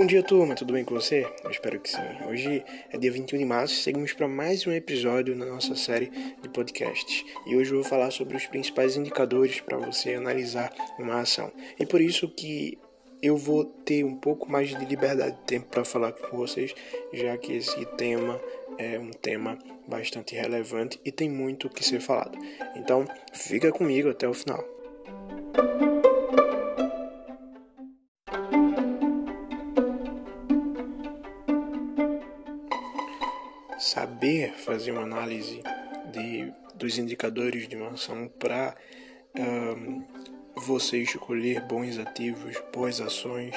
Bom dia, turma, tudo bem com você? Eu espero que sim. Hoje é dia 21 de março seguimos para mais um episódio na nossa série de podcasts. E hoje eu vou falar sobre os principais indicadores para você analisar uma ação. E por isso que eu vou ter um pouco mais de liberdade de tempo para falar com vocês, já que esse tema é um tema bastante relevante e tem muito o que ser falado. Então, fica comigo até o final. Fazer uma análise de, dos indicadores de uma ação para um, você escolher bons ativos, boas ações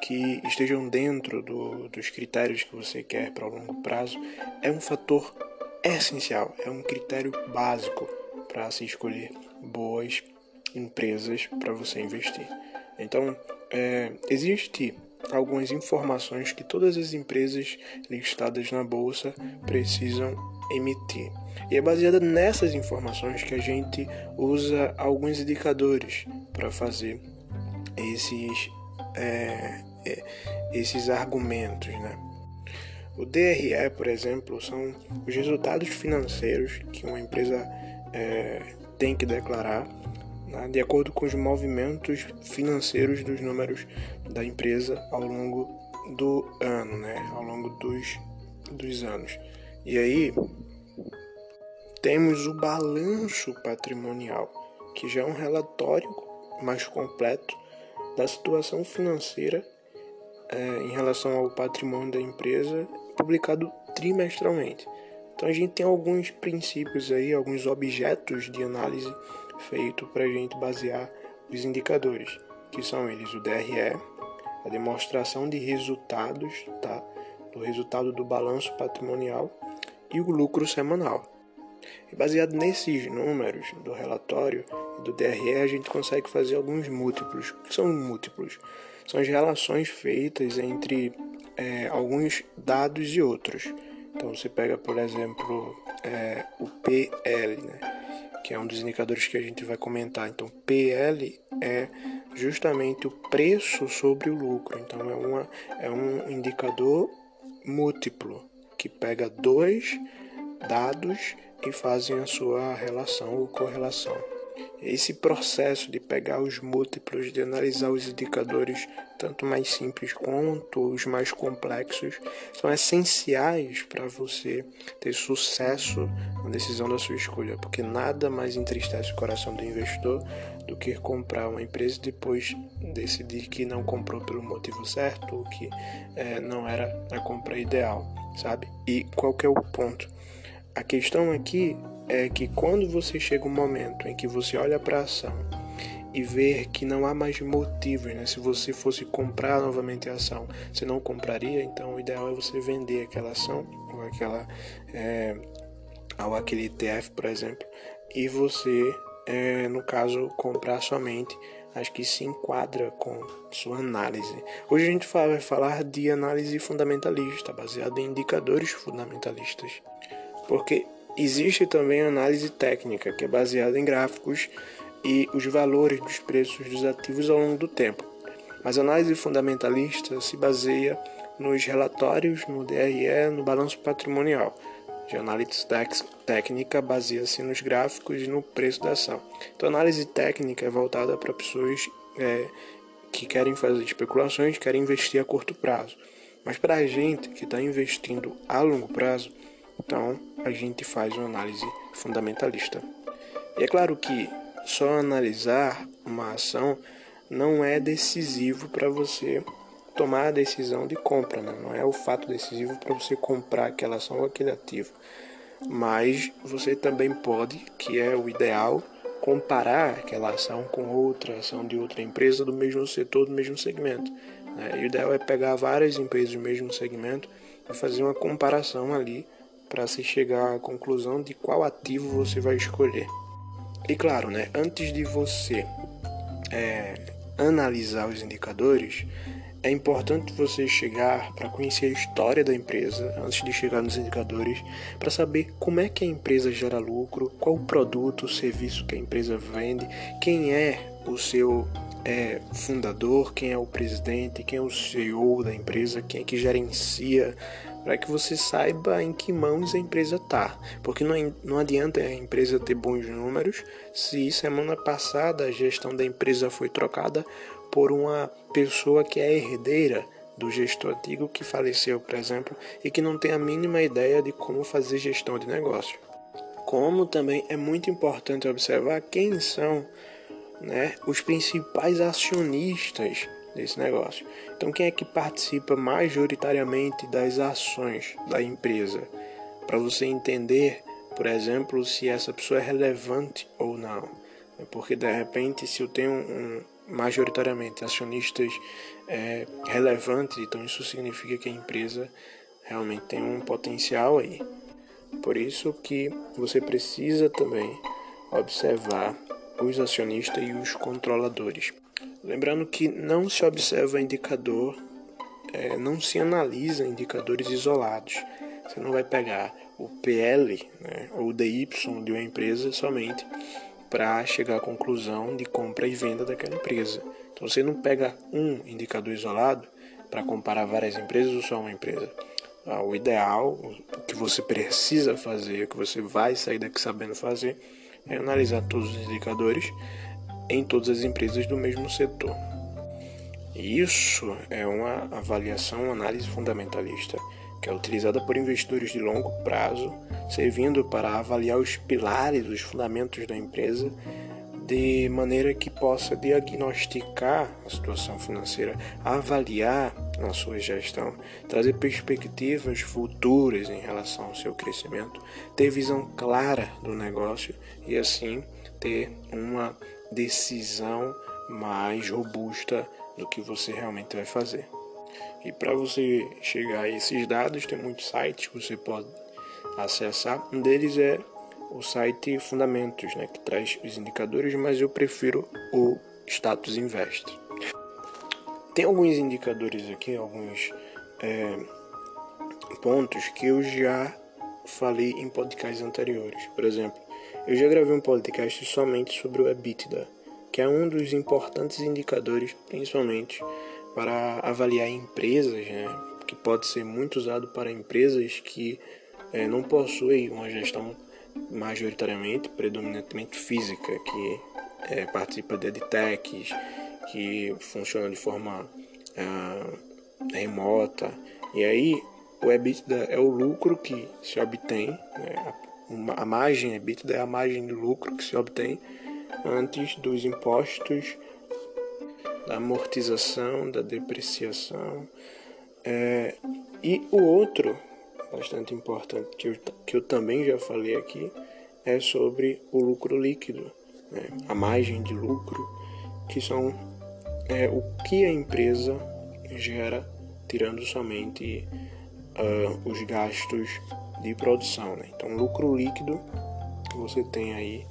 que estejam dentro do, dos critérios que você quer para o longo prazo é um fator essencial, é um critério básico para se escolher boas empresas para você investir. Então, é, existe algumas informações que todas as empresas listadas na bolsa precisam emitir. E é baseada nessas informações que a gente usa alguns indicadores para fazer esses, é, é, esses argumentos. Né? O DRE, por exemplo, são os resultados financeiros que uma empresa é, tem que declarar né, de acordo com os movimentos financeiros dos números da empresa ao longo do ano, né, ao longo dos, dos anos. E aí temos o balanço patrimonial, que já é um relatório mais completo da situação financeira é, em relação ao patrimônio da empresa, publicado trimestralmente. Então a gente tem alguns princípios aí, alguns objetos de análise feito para a gente basear os indicadores, que são eles o DRE, a demonstração de resultados, tá? do resultado do balanço patrimonial e o lucro semanal. E baseado nesses números do relatório e do DRE, a gente consegue fazer alguns múltiplos. O que são múltiplos? São as relações feitas entre é, alguns dados e outros. Então você pega, por exemplo, é, o PL, né? que é um dos indicadores que a gente vai comentar. Então, PL é justamente o preço sobre o lucro. Então, é, uma, é um indicador múltiplo que pega dois dados e fazem a sua relação ou correlação. Esse processo de pegar os múltiplos, de analisar os indicadores, tanto mais simples quanto os mais complexos, são essenciais para você ter sucesso na decisão da sua escolha, porque nada mais entristece o coração do investidor do que comprar uma empresa e depois decidir que não comprou pelo motivo certo ou que é, não era a compra ideal, sabe? E qual que é o ponto? A questão aqui é que quando você chega um momento em que você olha para a ação e ver que não há mais motivos, né? Se você fosse comprar novamente a ação, você não compraria, então o ideal é você vender aquela ação ou aquela é, ou aquele ETF, por exemplo, e você, é, no caso, comprar somente acho que se enquadra com sua análise. Hoje a gente vai falar de análise fundamentalista, baseada em indicadores fundamentalistas. Porque existe também análise técnica, que é baseada em gráficos e os valores dos preços dos ativos ao longo do tempo. Mas a análise fundamentalista se baseia nos relatórios, no DRE, no balanço patrimonial. De análise técnica baseia-se nos gráficos e no preço da ação. Então, análise técnica é voltada para pessoas é, que querem fazer especulações, querem investir a curto prazo. Mas para a gente que está investindo a longo prazo, então a gente faz uma análise fundamentalista. E é claro que só analisar uma ação não é decisivo para você tomar a decisão de compra, né? não é o fato decisivo para você comprar aquela ação ou aquele ativo. Mas você também pode, que é o ideal, comparar aquela ação com outra ação de outra empresa do mesmo setor, do mesmo segmento. Né? E o ideal é pegar várias empresas do mesmo segmento e fazer uma comparação ali para se chegar à conclusão de qual ativo você vai escolher. E claro, né, antes de você é, analisar os indicadores, é importante você chegar para conhecer a história da empresa antes de chegar nos indicadores, para saber como é que a empresa gera lucro, qual o produto, o serviço que a empresa vende, quem é o seu é, fundador, quem é o presidente, quem é o CEO da empresa, quem é que gerencia, para que você saiba em que mãos a empresa está. Porque não, não adianta a empresa ter bons números se semana passada a gestão da empresa foi trocada por uma pessoa que é herdeira do gestor antigo que faleceu, por exemplo, e que não tem a mínima ideia de como fazer gestão de negócio. Como também é muito importante observar quem são né, os principais acionistas desse negócio. Então, quem é que participa majoritariamente das ações da empresa? Para você entender, por exemplo, se essa pessoa é relevante ou não. Porque de repente, se eu tenho um, majoritariamente acionistas é, relevantes, então isso significa que a empresa realmente tem um potencial aí. Por isso que você precisa também observar os acionistas e os controladores. Lembrando que não se observa indicador, é, não se analisa indicadores isolados. Você não vai pegar o PL né, ou o DY de uma empresa somente para chegar à conclusão de compra e venda daquela empresa. Então você não pega um indicador isolado para comparar várias empresas ou só uma empresa. Ah, o ideal, o que você precisa fazer, o que você vai sair daqui sabendo fazer, é analisar todos os indicadores em todas as empresas do mesmo setor. Isso é uma avaliação, uma análise fundamentalista, que é utilizada por investidores de longo prazo, servindo para avaliar os pilares, os fundamentos da empresa, de maneira que possa diagnosticar a situação financeira, avaliar a sua gestão, trazer perspectivas futuras em relação ao seu crescimento, ter visão clara do negócio e assim ter uma decisão mais robusta do que você realmente vai fazer. E para você chegar a esses dados, tem muitos sites que você pode acessar. Um deles é o site Fundamentos, né, que traz os indicadores, mas eu prefiro o Status Invest. Tem alguns indicadores aqui, alguns é, pontos que eu já falei em podcasts anteriores. Por exemplo, eu já gravei um podcast somente sobre o EBITDA, que é um dos importantes indicadores, principalmente para avaliar empresas, né, que pode ser muito usado para empresas que é, não possuem uma gestão majoritariamente, predominantemente física, que é, participa de edtechs, que funciona de forma ah, remota. E aí o EBITDA é o lucro que se obtém, né, a margem EBITDA é a margem de lucro que se obtém antes dos impostos, da amortização, da depreciação. É, e o outro, bastante importante, que eu, que eu também já falei aqui, é sobre o lucro líquido, né? a margem de lucro, que são é, o que a empresa gera tirando somente uh, os gastos de produção. Né? Então, lucro líquido você tem aí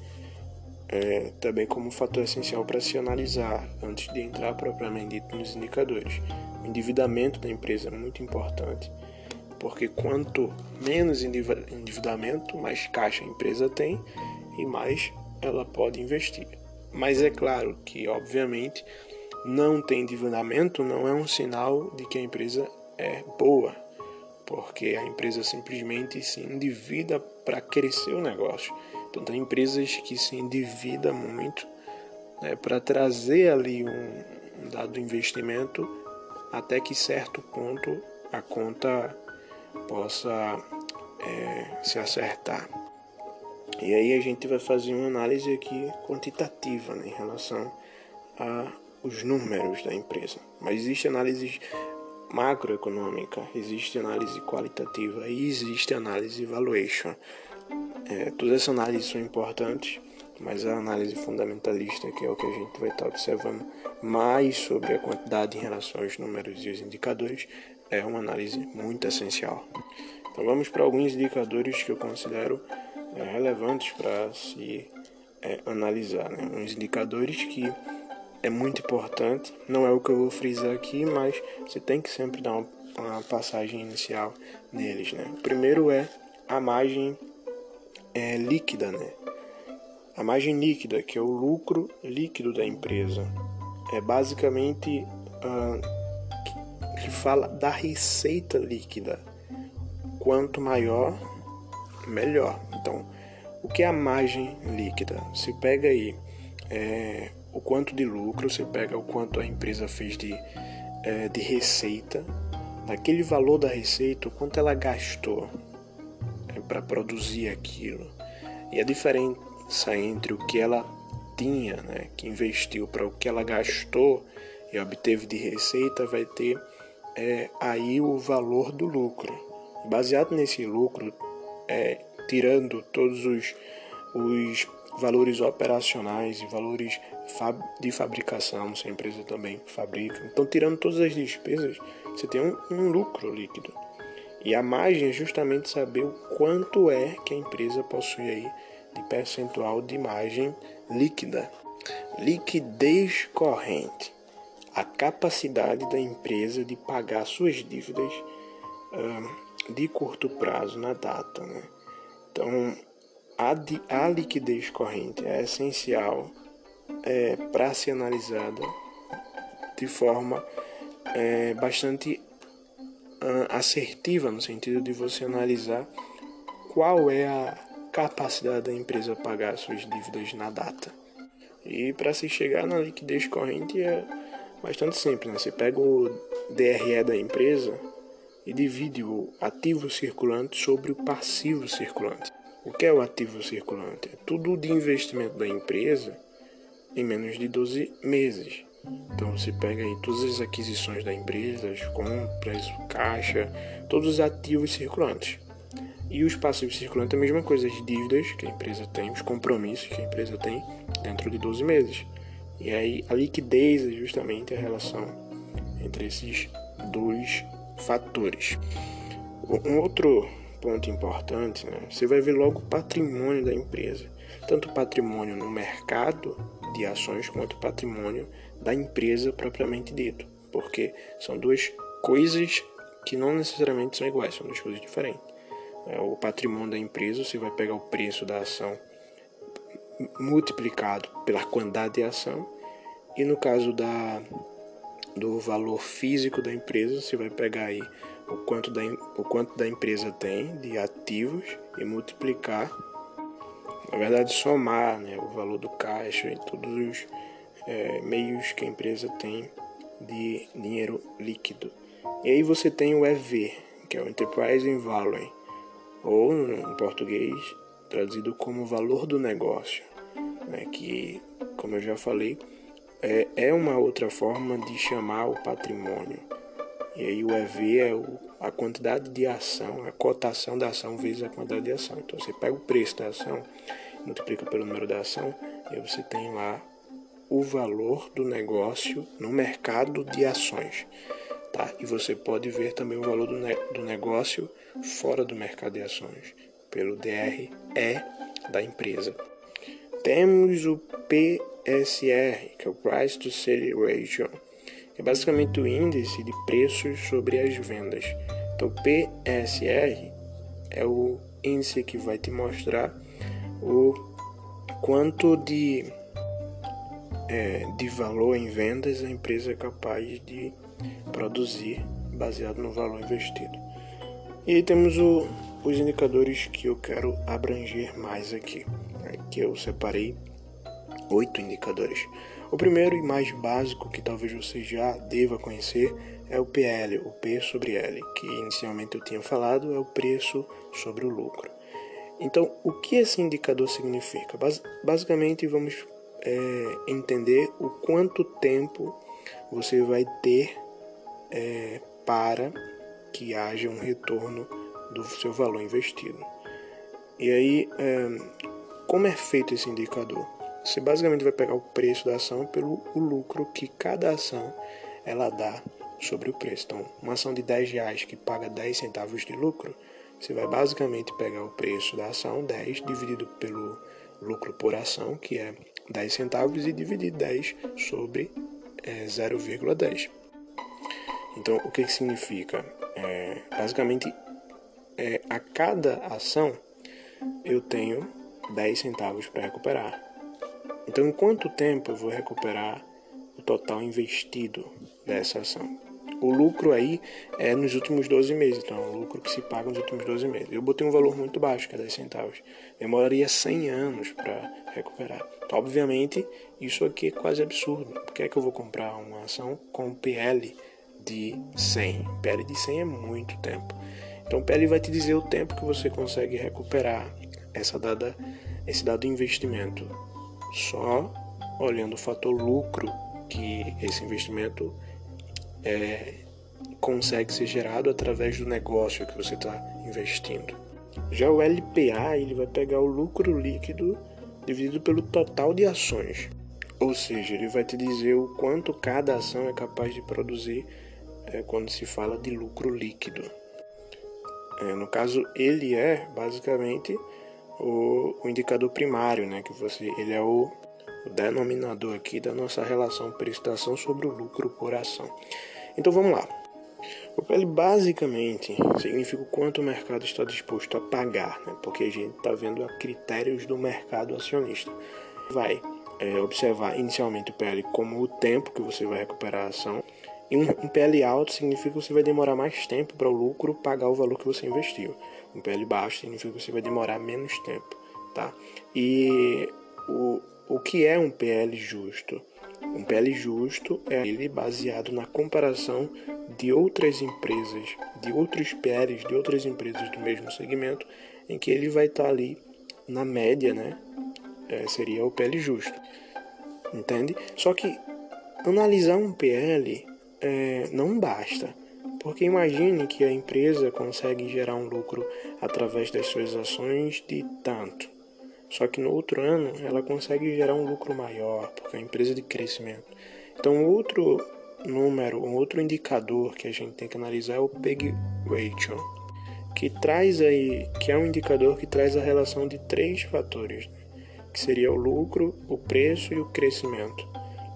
é, também como fator essencial para se analisar antes de entrar propriamente dito nos indicadores. O endividamento da empresa é muito importante, porque quanto menos endividamento, mais caixa a empresa tem e mais ela pode investir. Mas é claro que, obviamente, não tem endividamento não é um sinal de que a empresa é boa, porque a empresa simplesmente se endivida para crescer o negócio. Então tem empresas que se endividam muito né, para trazer ali um, um dado investimento até que certo ponto a conta possa é, se acertar. E aí a gente vai fazer uma análise aqui quantitativa né, em relação aos números da empresa. Mas existe análise macroeconômica, existe análise qualitativa e existe análise valuation. É, todas essas análises são importantes, mas a análise fundamentalista, que é o que a gente vai estar observando mais sobre a quantidade em relação aos números e os indicadores, é uma análise muito essencial. Então vamos para alguns indicadores que eu considero é, relevantes para se é, analisar. Né? Uns indicadores que é muito importante. Não é o que eu vou frisar aqui, mas você tem que sempre dar uma, uma passagem inicial neles, né? O primeiro é a margem é, líquida, né? A margem líquida, que é o lucro líquido da empresa, é basicamente uh, que fala da receita líquida. Quanto maior, melhor. Então, o que é a margem líquida? Você pega aí é, o quanto de lucro, você pega o quanto a empresa fez de, é, de receita, daquele valor da receita, o quanto ela gastou para produzir aquilo. E a diferença entre o que ela tinha, né, que investiu, para o que ela gastou e obteve de receita, vai ter é, aí o valor do lucro. Baseado nesse lucro, é, tirando todos os, os valores operacionais e valores de fabricação, se a empresa também fabrica. Então, tirando todas as despesas, você tem um, um lucro líquido. E a margem é justamente saber o quanto é que a empresa possui aí de percentual de margem líquida. Liquidez corrente. A capacidade da empresa de pagar suas dívidas uh, de curto prazo na data. Né? Então, a, a liquidez corrente é essencial é, para ser analisada de forma é, bastante assertiva, no sentido de você analisar qual é a capacidade da empresa pagar suas dívidas na data. E para se chegar na liquidez corrente é bastante simples. Né? Você pega o DRE da empresa e divide o ativo circulante sobre o passivo circulante. O que é o ativo circulante? É tudo de investimento da empresa em menos de 12 meses. Então você pega aí todas as aquisições da empresa, as compras, caixa, todos os ativos circulantes. E os passivos circulantes é a mesma coisa, as dívidas que a empresa tem, os compromissos que a empresa tem dentro de 12 meses. E aí a liquidez é justamente a relação entre esses dois fatores. Um outro ponto importante, né? você vai ver logo o patrimônio da empresa, tanto patrimônio no mercado de ações quanto patrimônio da empresa propriamente dito, porque são duas coisas que não necessariamente são iguais, são duas coisas diferentes. É, o patrimônio da empresa, você vai pegar o preço da ação multiplicado pela quantidade de ação, e no caso da, do valor físico da empresa, você vai pegar aí o quanto da, o quanto da empresa tem de ativos e multiplicar, na verdade somar né, o valor do caixa e todos os é, meios que a empresa tem de dinheiro líquido. E aí você tem o EV, que é o Enterprise Value, ou em português traduzido como valor do negócio, né, que, como eu já falei, é, é uma outra forma de chamar o patrimônio. E aí o EV é o, a quantidade de ação, a cotação da ação vezes a quantidade de ação. Então você pega o preço da ação, multiplica pelo número da ação, e aí você tem lá o valor do negócio no mercado de ações. Tá? E você pode ver também o valor do, ne do negócio fora do mercado de ações, pelo DRE da empresa. Temos o PSR, que é o Price to Sale Ratio é basicamente o índice de preços sobre as vendas. Então, PSR é o índice que vai te mostrar o quanto de, é, de valor em vendas a empresa é capaz de produzir baseado no valor investido. E aí temos o, os indicadores que eu quero abranger mais aqui, né, que eu separei oito indicadores. O primeiro e mais básico que talvez você já deva conhecer é o PL, o P sobre L, que inicialmente eu tinha falado é o preço sobre o lucro. Então, o que esse indicador significa? Bas basicamente, vamos é, entender o quanto tempo você vai ter é, para que haja um retorno do seu valor investido. E aí, é, como é feito esse indicador? Você basicamente vai pegar o preço da ação pelo lucro que cada ação ela dá sobre o preço. Então, uma ação de 10 reais que paga 10 centavos de lucro, você vai basicamente pegar o preço da ação 10 dividido pelo lucro por ação, que é 10 centavos, e dividir 10 sobre é, 0,10. Então, o que, que significa? É, basicamente, é, a cada ação eu tenho 10 centavos para recuperar. Então, em quanto tempo eu vou recuperar o total investido dessa ação? O lucro aí é nos últimos 12 meses, então é o lucro que se paga nos últimos 12 meses. Eu botei um valor muito baixo, que é 10 centavos. Demoraria 100 anos para recuperar. Então, obviamente, isso aqui é quase absurdo. Por que é que eu vou comprar uma ação com PL de 100? PL de 100 é muito tempo. Então, PL vai te dizer o tempo que você consegue recuperar essa dada, esse dado investimento. Só olhando o fator lucro que esse investimento é, consegue ser gerado através do negócio que você está investindo. Já o LPA ele vai pegar o lucro líquido dividido pelo total de ações, ou seja, ele vai te dizer o quanto cada ação é capaz de produzir é, quando se fala de lucro líquido. É, no caso, ele é basicamente o, o, indicador primário, né? Que você, ele é o, o denominador aqui da nossa relação prestação sobre o lucro por ação. Então vamos lá. O PL basicamente significa o quanto o mercado está disposto a pagar, né? porque a gente está vendo a critérios do mercado acionista. Vai é, observar inicialmente o PL como o tempo que você vai recuperar a ação. E um, um PL alto significa que você vai demorar mais tempo para o lucro pagar o valor que você investiu. Um PL baixo significa que você vai demorar menos tempo. Tá? E o, o que é um PL justo? Um PL justo é ele baseado na comparação de outras empresas, de outros PLs, de outras empresas do mesmo segmento, em que ele vai estar ali na média, né? É, seria o PL justo. Entende? Só que analisar um PL é, não basta. Porque imagine que a empresa consegue gerar um lucro através das suas ações de tanto. Só que no outro ano ela consegue gerar um lucro maior, porque é uma empresa de crescimento. Então, outro número, um outro indicador que a gente tem que analisar é o PEG ratio, que traz aí, que é um indicador que traz a relação de três fatores, que seria o lucro, o preço e o crescimento.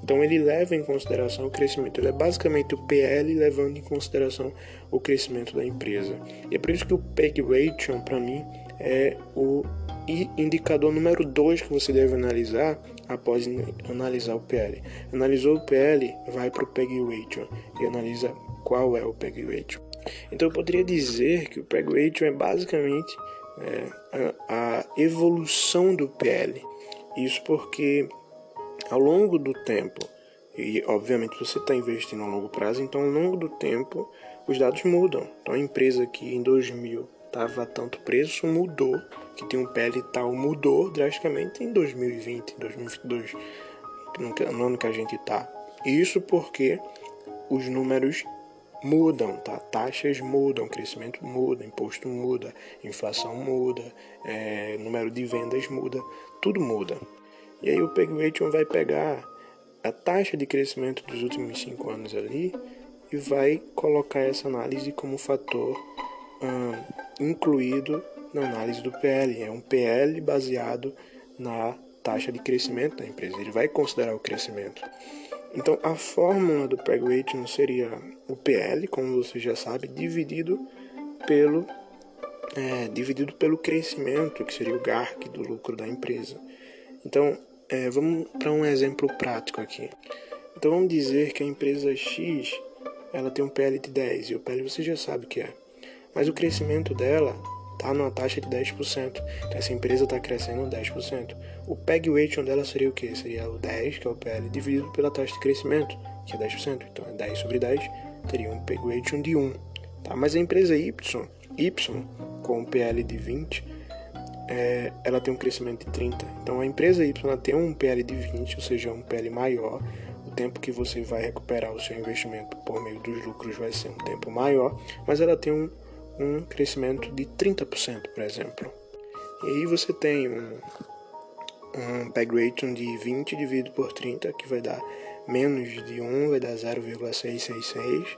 Então ele leva em consideração o crescimento. Ele é basicamente o PL levando em consideração o crescimento da empresa. E é por isso que o PEG ratio para mim é o indicador número 2 que você deve analisar após analisar o PL. Analisou o PL, vai para o PEG ratio e analisa qual é o PEG ratio. Então eu poderia dizer que o PEG ratio é basicamente é, a, a evolução do PL. Isso porque ao longo do tempo, e obviamente você está investindo a longo prazo, então ao longo do tempo os dados mudam. Então a empresa que em 2000 estava tanto preço mudou que tem um PL tal mudou drasticamente em 2020, 2022, no ano que a gente está. Isso porque os números mudam, tá? Taxas mudam, crescimento muda, imposto muda, inflação muda, é, número de vendas muda, tudo muda. E aí o Peg Ratio vai pegar a taxa de crescimento dos últimos cinco anos ali e vai colocar essa análise como fator incluído na análise do PL. É um PL baseado na taxa de crescimento da empresa. Ele vai considerar o crescimento. Então, a fórmula do PEG rating seria o PL, como você já sabe, dividido pelo é, dividido pelo crescimento, que seria o GARC do lucro da empresa. Então, é, vamos para um exemplo prático aqui. Então, vamos dizer que a empresa X ela tem um PL de 10 e o PL você já sabe o que é. Mas o crescimento dela está numa taxa de 10%. Então essa empresa está crescendo 10%. O PEG ratio dela seria o que? Seria o 10, que é o PL, dividido pela taxa de crescimento, que é 10%. Então é 10 sobre 10, teria um PEG ratio de 1. Tá? Mas a empresa Y, Y com um PL de 20, é, ela tem um crescimento de 30. Então a empresa Y tem um PL de 20, ou seja, um PL maior. O tempo que você vai recuperar o seu investimento por meio dos lucros vai ser um tempo maior, mas ela tem um um crescimento de 30%, por exemplo. E aí você tem um, um PEG rating de 20 dividido por 30, que vai dar menos de 1, vai dar 0,666,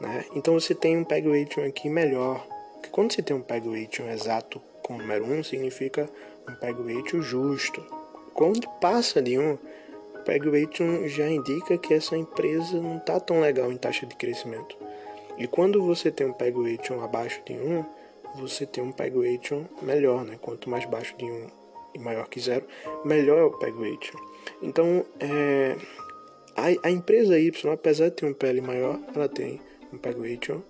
né? Então você tem um PEG rating aqui melhor, que quando você tem um PEG rating exato com o número 1, significa um PEG rating justo. Quando passa de 1, o PEG rating já indica que essa empresa não está tão legal em taxa de crescimento. E quando você tem um PEG ratio abaixo de 1, você tem um PEG ratio melhor, né? Quanto mais baixo de 1 e maior que zero, melhor é o PEG ratio. Então, é, a, a, empresa Y, apesar de ter um PL maior, ela tem um PEG ratio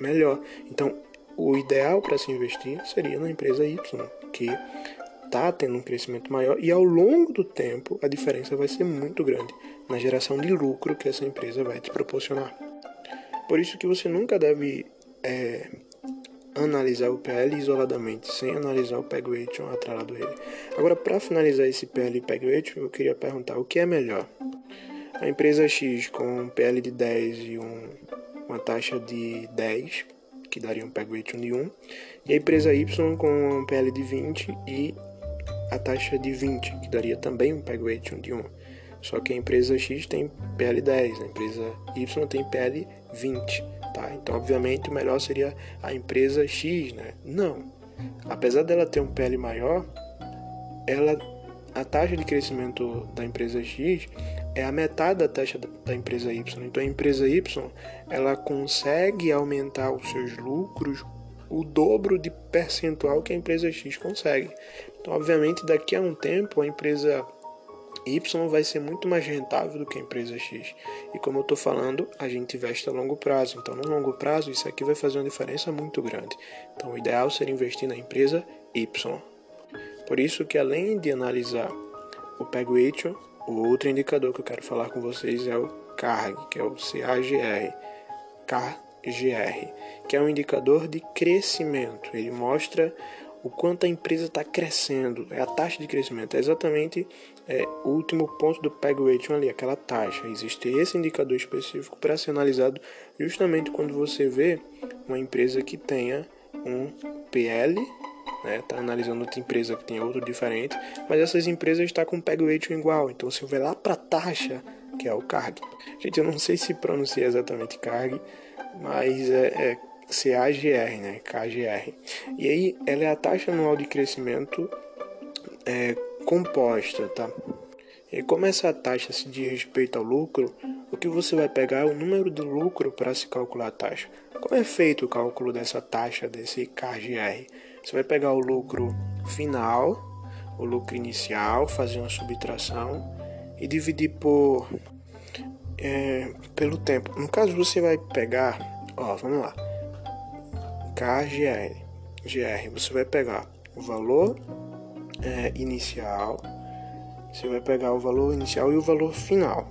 melhor. Então, o ideal para se investir seria na empresa Y, que está tendo um crescimento maior e ao longo do tempo a diferença vai ser muito grande na geração de lucro que essa empresa vai te proporcionar. Por isso que você nunca deve é, analisar o PL isoladamente, sem analisar o PEG ratio atrelado a ele. Agora, para finalizar esse PL e PEG ratio, eu queria perguntar o que é melhor? A empresa X com um PL de 10 e um, uma taxa de 10, que daria um PEG ratio de 1, e a empresa Y com um PL de 20 e a taxa de 20, que daria também um PEG ratio de 1. Só que a empresa X tem PL 10, a empresa Y tem PL 20. Tá? Então, obviamente, o melhor seria a empresa X, né? Não. Apesar dela ter um PL maior, ela, a taxa de crescimento da empresa X é a metade da taxa da empresa Y. Então, a empresa Y ela consegue aumentar os seus lucros o dobro de percentual que a empresa X consegue. Então, obviamente, daqui a um tempo, a empresa Y vai ser muito mais rentável do que a empresa X. E como eu estou falando, a gente investe a longo prazo. Então, no longo prazo, isso aqui vai fazer uma diferença muito grande. Então, o ideal seria investir na empresa Y. Por isso que além de analisar o PEG ratio, o outro indicador que eu quero falar com vocês é o CARG, que é o CAGR. CAGR, que é um indicador de crescimento. Ele mostra o quanto a empresa está crescendo, é a taxa de crescimento, é exatamente é, o último ponto do PEG ratio ali, aquela taxa. Existe esse indicador específico para ser analisado justamente quando você vê uma empresa que tenha um PL, né, tá analisando outra empresa que tem outro diferente, mas essas empresas estão tá com PEG ratio igual, então você vai lá para a taxa, que é o CARG. Gente, eu não sei se pronuncia exatamente CARG, mas é, é CAGR, né? KGR. E aí ela é a taxa anual de crescimento é, composta, tá? E como essa taxa se diz respeito ao lucro, o que você vai pegar é o número de lucro para se calcular a taxa. Como é feito o cálculo dessa taxa, desse KGR? Você vai pegar o lucro final, o lucro inicial, fazer uma subtração e dividir por é, pelo tempo. No caso, você vai pegar, ó, vamos lá. KGR. GR, você vai pegar o valor é, inicial, você vai pegar o valor inicial e o valor final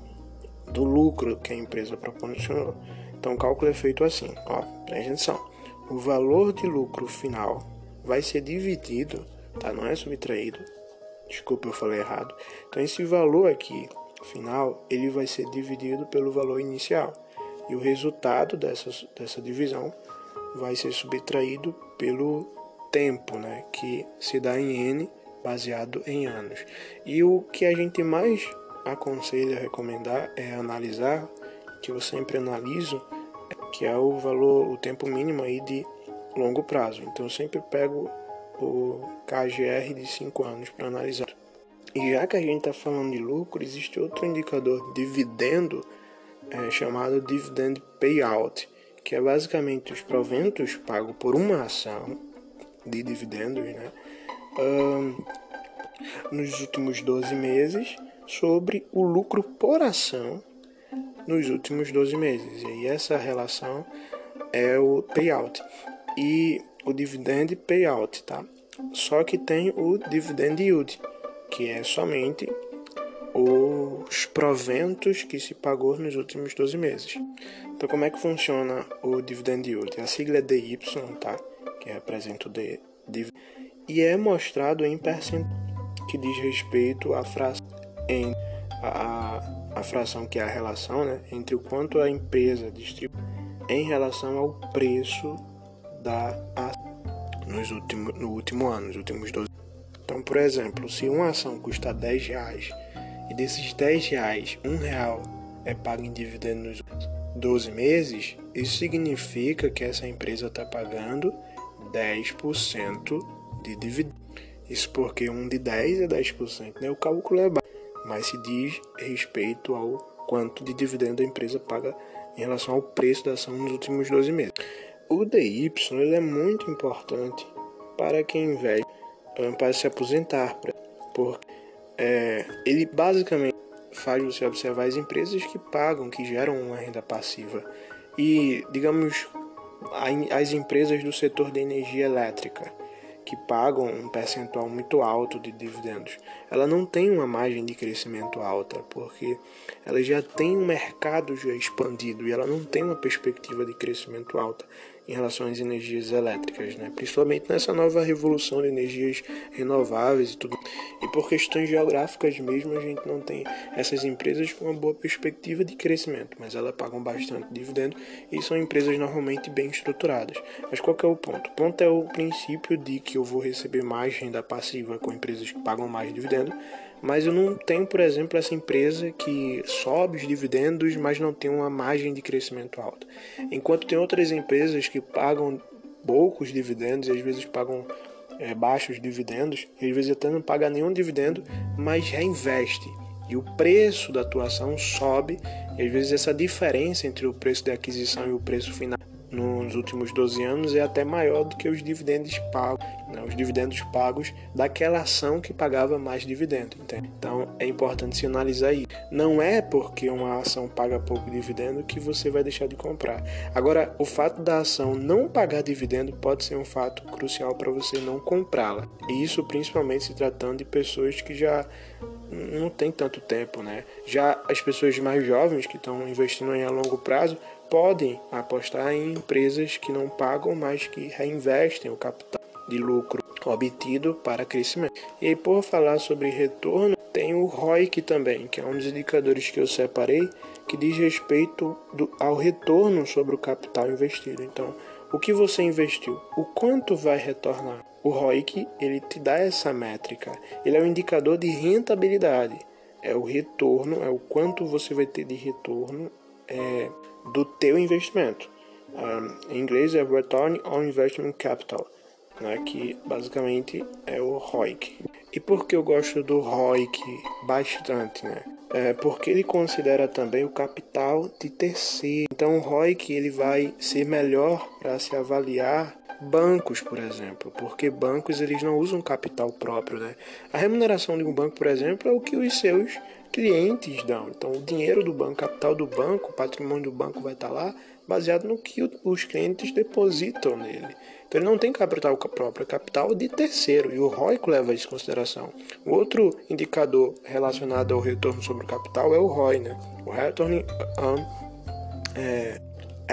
do lucro que a empresa proporcionou. Então o cálculo é feito assim, ó, presta atenção. O valor de lucro final vai ser dividido, tá? Não é subtraído. Desculpa, eu falei errado. Então esse valor aqui final, ele vai ser dividido pelo valor inicial. E o resultado dessa, dessa divisão vai ser subtraído pelo tempo, né, que se dá em n baseado em anos. E o que a gente mais aconselha recomendar é analisar, que eu sempre analiso, que é o valor, o tempo mínimo aí de longo prazo. Então eu sempre pego o KGR de 5 anos para analisar. E já que a gente está falando de lucro, existe outro indicador de dividendo é, chamado Dividend Payout que é basicamente os proventos pagos por uma ação de dividendos, né? Um, nos últimos 12 meses sobre o lucro por ação nos últimos 12 meses. E aí essa relação é o payout. E o dividend payout, tá? Só que tem o dividend yield, que é somente os proventos que se pagou nos últimos 12 meses. Então, como é que funciona o dividend yield? A sigla é DY, tá? Que representa o dividend. E é mostrado em percentual, que diz respeito à fração, em, a, a fração que é a relação né, entre o quanto a empresa distribui em relação ao preço da nos últimos, no último ano, nos últimos 12 Então, por exemplo, se uma ação custa 10 reais e desses 10 reais, um real é pago em dividendos nos 12 meses, isso significa que essa empresa está pagando 10% de dividendo. Isso porque um de 10 é 10%, né? O cálculo é baixo, mas se diz respeito ao quanto de dividendo a empresa paga em relação ao preço da ação nos últimos 12 meses. O DY ele é muito importante para quem investe para se aposentar, porque é, ele basicamente faz você observar as empresas que pagam, que geram uma renda passiva. E, digamos, as empresas do setor de energia elétrica que pagam um percentual muito alto de dividendos, ela não tem uma margem de crescimento alta, porque ela já tem um mercado já expandido e ela não tem uma perspectiva de crescimento alta em relação às energias elétricas, né? principalmente nessa nova revolução de energias renováveis e tudo. E por questões geográficas mesmo, a gente não tem essas empresas com uma boa perspectiva de crescimento, mas elas pagam bastante dividendo e são empresas normalmente bem estruturadas. Mas qual é o ponto? O ponto é o princípio de que eu vou receber mais renda passiva com empresas que pagam mais dividendo mas eu não tenho, por exemplo, essa empresa que sobe os dividendos, mas não tem uma margem de crescimento alta. Enquanto tem outras empresas que pagam poucos dividendos e às vezes pagam é, baixos dividendos, e às vezes até não paga nenhum dividendo, mas reinveste. E o preço da atuação sobe, e às vezes essa diferença entre o preço de aquisição e o preço final nos últimos 12 anos é até maior do que os dividendos pagos, né, os dividendos pagos daquela ação que pagava mais dividendo. Entende? Então é importante se analisar isso. Não é porque uma ação paga pouco dividendo que você vai deixar de comprar. Agora, o fato da ação não pagar dividendo pode ser um fato crucial para você não comprá-la. E isso principalmente se tratando de pessoas que já não tem tanto tempo, né? Já as pessoas mais jovens que estão investindo em a longo prazo podem apostar em empresas que não pagam, mas que reinvestem o capital de lucro obtido para crescimento. E por falar sobre retorno, tem o ROIC também, que é um dos indicadores que eu separei, que diz respeito do, ao retorno sobre o capital investido. Então, o que você investiu, o quanto vai retornar? O ROIC, ele te dá essa métrica. Ele é um indicador de rentabilidade. É o retorno, é o quanto você vai ter de retorno é, do teu investimento. Um, em inglês é Return on Investment Capital, né, que basicamente é o ROIC. E por que eu gosto do ROIC bastante? Né? É porque ele considera também o capital de terceiro. Então o ROIC ele vai ser melhor para se avaliar bancos, por exemplo, porque bancos eles não usam capital próprio, né? A remuneração de um banco, por exemplo, é o que os seus clientes dão. Então, o dinheiro do banco, capital do banco, o patrimônio do banco vai estar lá baseado no que os clientes depositam nele. Então, ele não tem capital próprio, é capital de terceiro, e o ROIC leva isso em consideração. O outro indicador relacionado ao retorno sobre o capital é o ROI, né? o Return on é,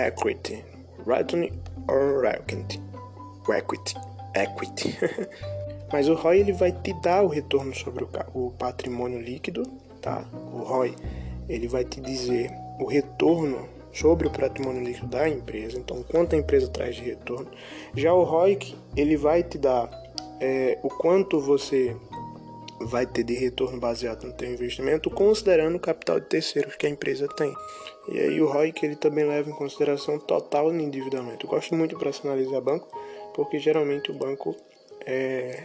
Equity. Return on Equity. Equity. Equity. Mas o ROI ele vai te dar o retorno sobre o, o patrimônio líquido tá? O ROI, ele vai te dizer o retorno sobre o patrimônio líquido da empresa, então quanto a empresa traz de retorno. Já o ROIC, ele vai te dar é, o quanto você vai ter de retorno baseado no teu investimento, considerando o capital de terceiros que a empresa tem. E aí o ROIC ele também leva em consideração total no endividamento. Eu gosto muito para analisar banco, porque geralmente o banco é,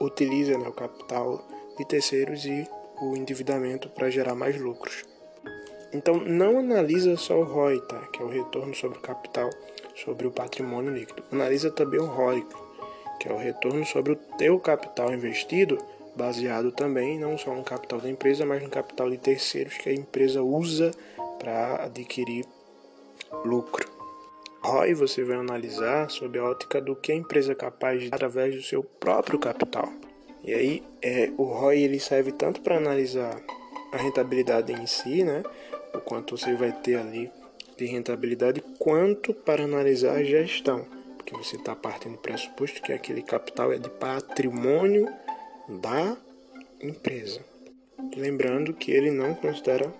utiliza né, o capital de terceiros e o endividamento para gerar mais lucros. Então não analisa só o ROI, tá? que é o retorno sobre o capital, sobre o patrimônio líquido. Analisa também o ROIC, que é o retorno sobre o teu capital investido, baseado também não só no capital da empresa, mas no capital de terceiros que a empresa usa para adquirir lucro. ROI você vai analisar sob a ótica do que a empresa é capaz de através do seu próprio capital. E aí é, o ROI ele serve tanto para analisar a rentabilidade em si, né, o quanto você vai ter ali de rentabilidade, quanto para analisar a gestão, porque você está partindo do pressuposto que aquele capital é de patrimônio da empresa. Lembrando que ele não considera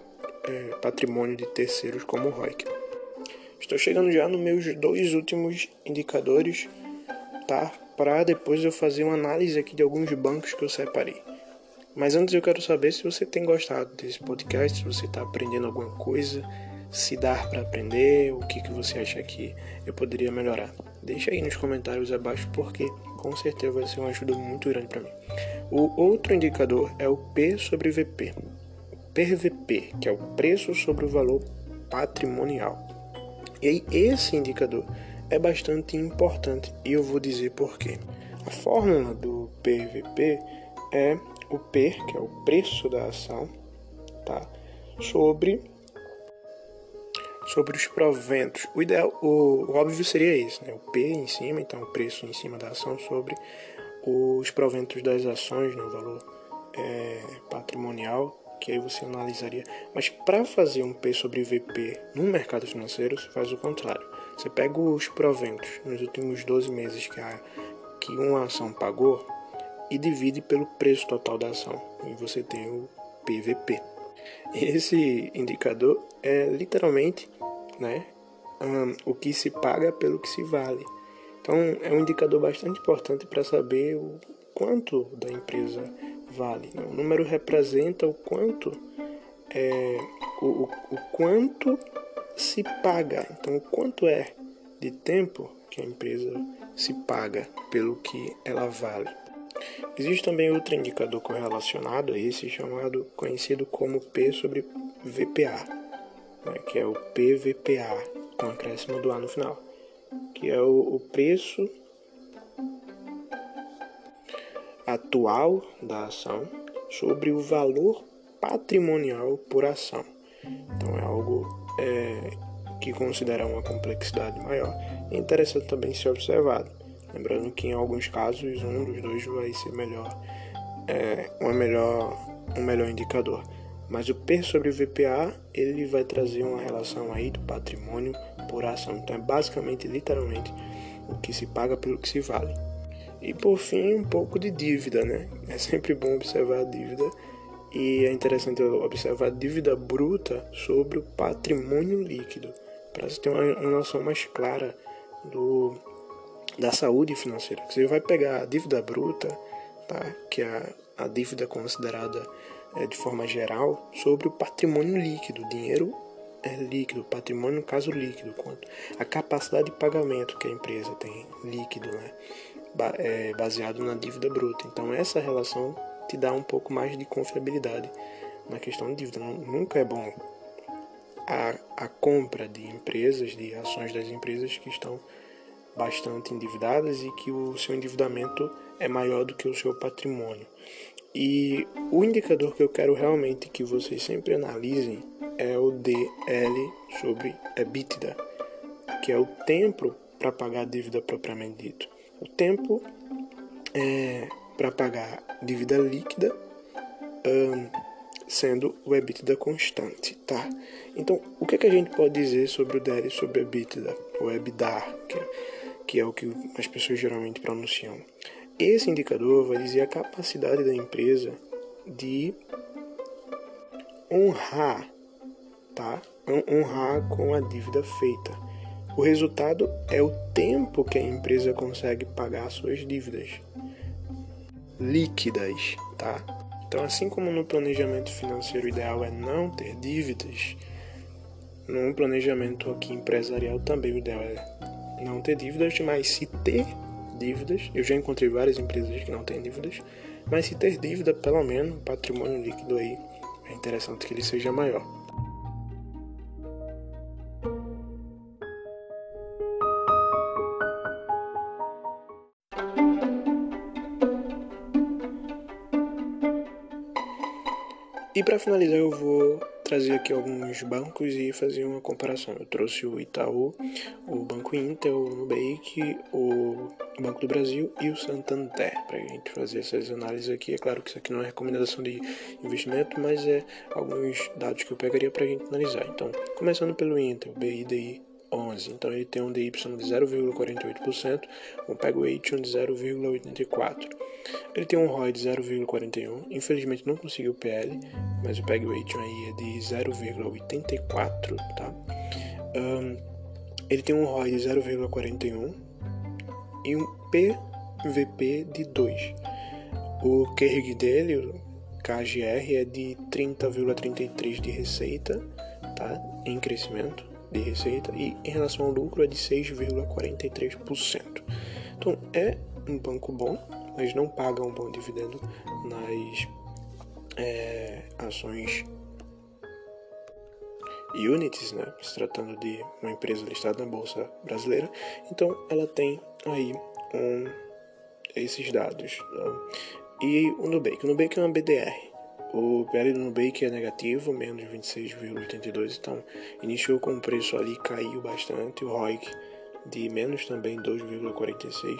é, patrimônio de terceiros como ROIC. Estou chegando já nos meus dois últimos indicadores, tá? Para depois eu fazer uma análise aqui de alguns bancos que eu separei. Mas antes eu quero saber se você tem gostado desse podcast, se você está aprendendo alguma coisa, se dá para aprender, o que, que você acha que eu poderia melhorar. Deixa aí nos comentários abaixo porque com certeza vai ser uma ajuda muito grande para mim. O outro indicador é o P sobre VP. PVP, que é o preço sobre o valor patrimonial. E esse indicador é bastante importante e eu vou dizer por quê. A fórmula do PVP é o P, que é o preço da ação, tá? sobre sobre os proventos. O ideal, o, o óbvio seria isso, né? O P em cima, então o preço em cima da ação sobre os proventos das ações, né? o valor é, patrimonial, que aí você analisaria. Mas para fazer um P sobre VP no mercado financeiro, você faz o contrário. Você pega os proventos nos últimos 12 meses que, a, que uma ação pagou e divide pelo preço total da ação. E você tem o PVP. Esse indicador é literalmente né, um, o que se paga pelo que se vale. Então é um indicador bastante importante para saber o quanto da empresa vale. Né? O número representa o quanto é, o, o, o quanto se paga. Então quanto é de tempo que a empresa se paga pelo que ela vale. Existe também outro indicador correlacionado a esse chamado conhecido como P sobre VPA, né, que é o PVPA com acréscimo do A no final, que é o, o preço atual da ação sobre o valor patrimonial por ação. Então é algo é, que considera uma complexidade maior. É interessante também ser observado. Lembrando que em alguns casos um dos dois vai ser melhor, é, uma melhor, um melhor indicador. Mas o P sobre VPA ele vai trazer uma relação aí do patrimônio por ação. Então é basicamente, literalmente, o que se paga pelo que se vale. E por fim, um pouco de dívida, né? É sempre bom observar a dívida e é interessante observar a dívida bruta sobre o patrimônio líquido, para você ter uma, uma noção mais clara do, da saúde financeira. Você vai pegar a dívida bruta, tá? que é a, a dívida considerada é, de forma geral, sobre o patrimônio líquido, dinheiro é líquido, patrimônio no caso líquido, quanto a capacidade de pagamento que a empresa tem líquido, né? Ba é, baseado na dívida bruta. Então essa relação te dá um pouco mais de confiabilidade na questão de dívida. Nunca é bom a, a compra de empresas, de ações das empresas que estão bastante endividadas e que o seu endividamento é maior do que o seu patrimônio. E o indicador que eu quero realmente que vocês sempre analisem é o DL sobre EBITDA, que é o tempo para pagar a dívida propriamente dito. O tempo é para pagar dívida líquida, um, sendo o EBITDA constante, tá? Então, o que, é que a gente pode dizer sobre o DL sobre o EBITDA, o EBITDA, que é que é o que as pessoas geralmente pronunciam. Esse indicador vai dizer a capacidade da empresa de honrar, tá? Honrar com a dívida feita. O resultado é o tempo que a empresa consegue pagar suas dívidas líquidas, tá? Então, assim como no planejamento financeiro o ideal é não ter dívidas, no planejamento aqui empresarial também o ideal é não ter dívidas, mas se ter dívidas, eu já encontrei várias empresas que não têm dívidas, mas se ter dívida, pelo menos, patrimônio líquido aí, é interessante que ele seja maior. E para finalizar, eu vou trazer aqui alguns bancos e fazer uma comparação. Eu trouxe o Itaú, o Banco Inter, o Nubank, o Banco do Brasil e o Santander para a gente fazer essas análises aqui. É claro que isso aqui não é recomendação de investimento, mas é alguns dados que eu pegaria para a gente analisar. Então, começando pelo Inter, o BIDI 11. Então ele tem um DY de 0,48%, um PEG-weighting de 0,84%. Ele tem um ROI de 0,41%, infelizmente não conseguiu PL, mas o PEG-weighting aí é de 0,84%, tá? Um, ele tem um ROI de 0,41% e um PVP de 2. O KRG dele, o KGR, é de 30,33 de receita, tá? Em crescimento de receita e em relação ao lucro é de 6,43%. Então é um banco bom, mas não paga um bom dividendo nas é, ações Unities, né? Se tratando de uma empresa listada na bolsa brasileira, então ela tem aí um esses dados. Tá? E o Nubank. O Nubank é uma BDR. O PL do Nubank é negativo, menos 26,82, então iniciou com um preço ali, caiu bastante. O ROIC de menos também 2,46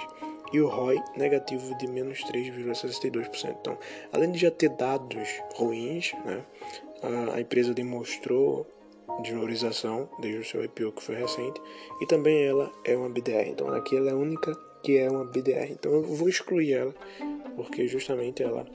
e o ROI negativo de menos 3,62%. Então, além de já ter dados ruins, né, a empresa demonstrou desvalorização desde o seu IPO que foi recente e também ela é uma BDR. Então, aqui ela é a única que é uma BDR. Então, eu vou excluir ela porque justamente ela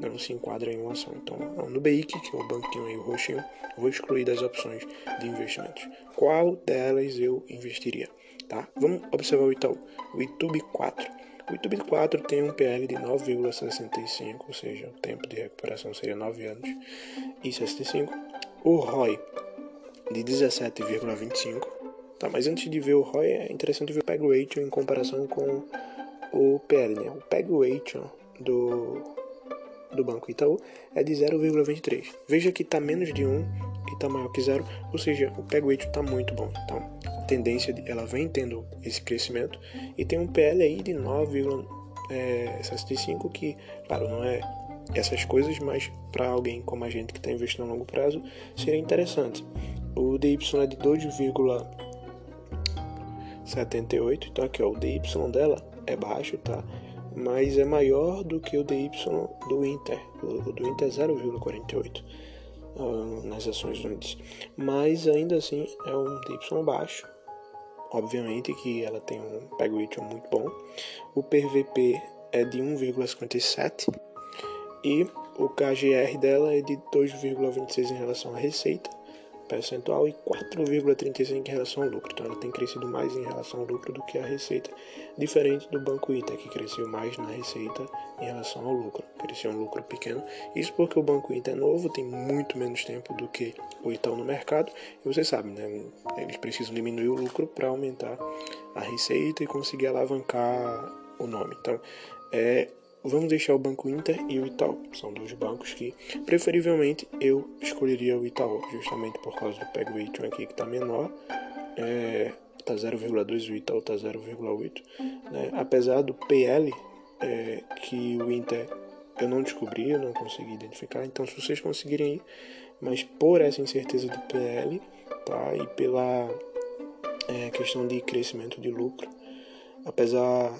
não se enquadra em uma ação. Então, no Nubank, que é o banquinho aí, o roxinho, vou excluir das opções de investimentos. Qual delas eu investiria? Tá? Vamos observar o Itaú. O YouTube 4. O YouTube 4 tem um PL de 9,65, ou seja, o tempo de recuperação seria 9 anos e 65. O ROI de 17,25. Tá, mas antes de ver o ROI, é interessante ver o PEG Ratio em comparação com o PL, né? O PEG Ratio do, do Banco Itaú é de 0,23. Veja que está menos de 1 e está maior que 0, ou seja, o PEG Ratio está muito bom. Então, tendência de, ela vem tendo esse crescimento e tem um PL aí de 9,65 que, claro, não é essas coisas, mas para alguém como a gente que está investindo a longo prazo seria interessante. O DY é de 2,78, então aqui ó, o DY dela é baixo, tá? Mas é maior do que o DY do Inter. O do Inter é 0,48 uh, nas ações do índice. Mas ainda assim é um DY baixo Obviamente que ela tem um peg ratio muito bom. O PVP é de 1,57 e o KGR dela é de 2,26 em relação à receita percentual e 4,35 em relação ao lucro. Então ela tem crescido mais em relação ao lucro do que a receita, diferente do Banco Inter, que cresceu mais na receita em relação ao lucro. Cresceu um lucro pequeno. Isso porque o Banco Inter é novo, tem muito menos tempo do que o Itaú no mercado. E você sabe, né? Eles precisam diminuir o lucro para aumentar a receita e conseguir alavancar o nome. Então, é Vamos deixar o Banco Inter e o Itaú. São dois bancos que, preferivelmente, eu escolheria o Itaú, justamente por causa do PEG ratio aqui que está menor. É, tá 0,2, o Itaú tá 0,8. Né? Apesar do PL, é, que o Inter eu não descobri, eu não consegui identificar. Então, se vocês conseguirem ir, mas por essa incerteza do PL, tá? E pela é, questão de crescimento de lucro, apesar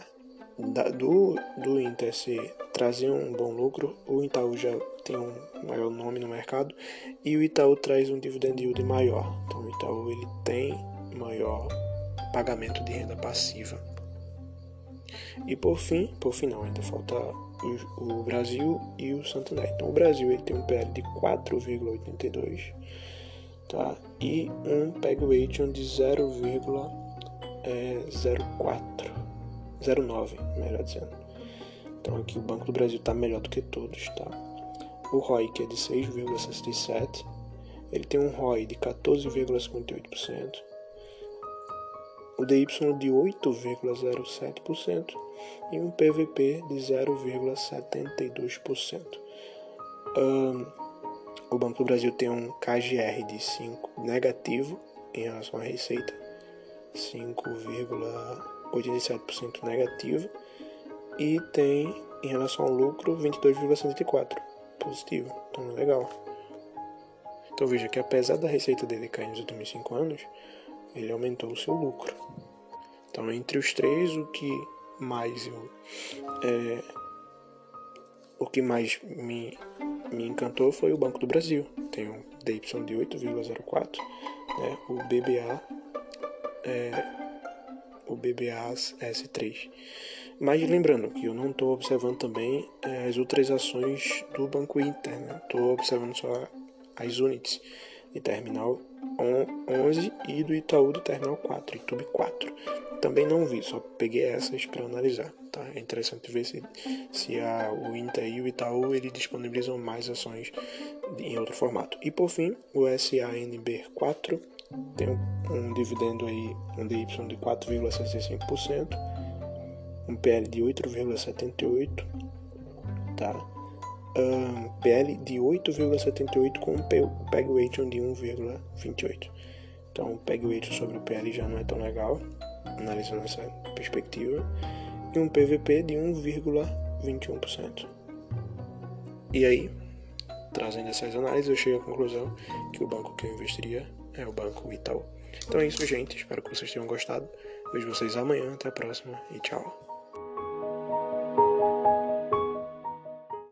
da, do, do Inter se trazer um bom lucro, o Itaú já tem um maior nome no mercado e o Itaú traz um dividend yield maior. Então o Itaú ele tem maior pagamento de renda passiva. E por fim, por final, ainda falta o, o Brasil e o Santander. Então o Brasil ele tem um PL de 4,82, tá? E um PEG de 0,04. 0,9, melhor dizendo. Então aqui o Banco do Brasil está melhor do que todos, tá? O ROI que é de 6,67, ele tem um ROI de 14,58%, o DY de 8,07% e um PVP de 0,72%. Um, o Banco do Brasil tem um KGR de 5 negativo em relação à receita, 5, 87% negativo e tem em relação ao lucro 22,64 positivo. Então legal. Então veja que apesar da receita dele cair nos últimos 5 anos, ele aumentou o seu lucro. Então entre os três o que mais eu é, o que mais me, me encantou foi o Banco do Brasil. Tem um DY de 8,04, né? o BBA é, o BBAS S3. Mas lembrando que eu não estou observando também é, as outras ações do Banco Inter, estou né? observando só as units de terminal 11 e do Itaú do terminal 4, YouTube 4. Também não vi, só peguei essas para analisar. Tá? É interessante ver se, se a, o Inter e o Itaú ele disponibilizam mais ações em outro formato. E por fim, o SANB4 tem um, dividendo aí, um DY de 4,65%, um PL de 8,78%, tá? Um, PL de 8,78 com um PEG ratio de 1,28. Então, o PEG ratio sobre o PL já não é tão legal, analisando essa perspectiva. e um PVP de 1,21%. E aí, trazendo essas análises, eu chego à conclusão que o banco que eu investiria é o Banco Itaú. Então é isso, gente. Espero que vocês tenham gostado. Vejo vocês amanhã. Até a próxima e tchau.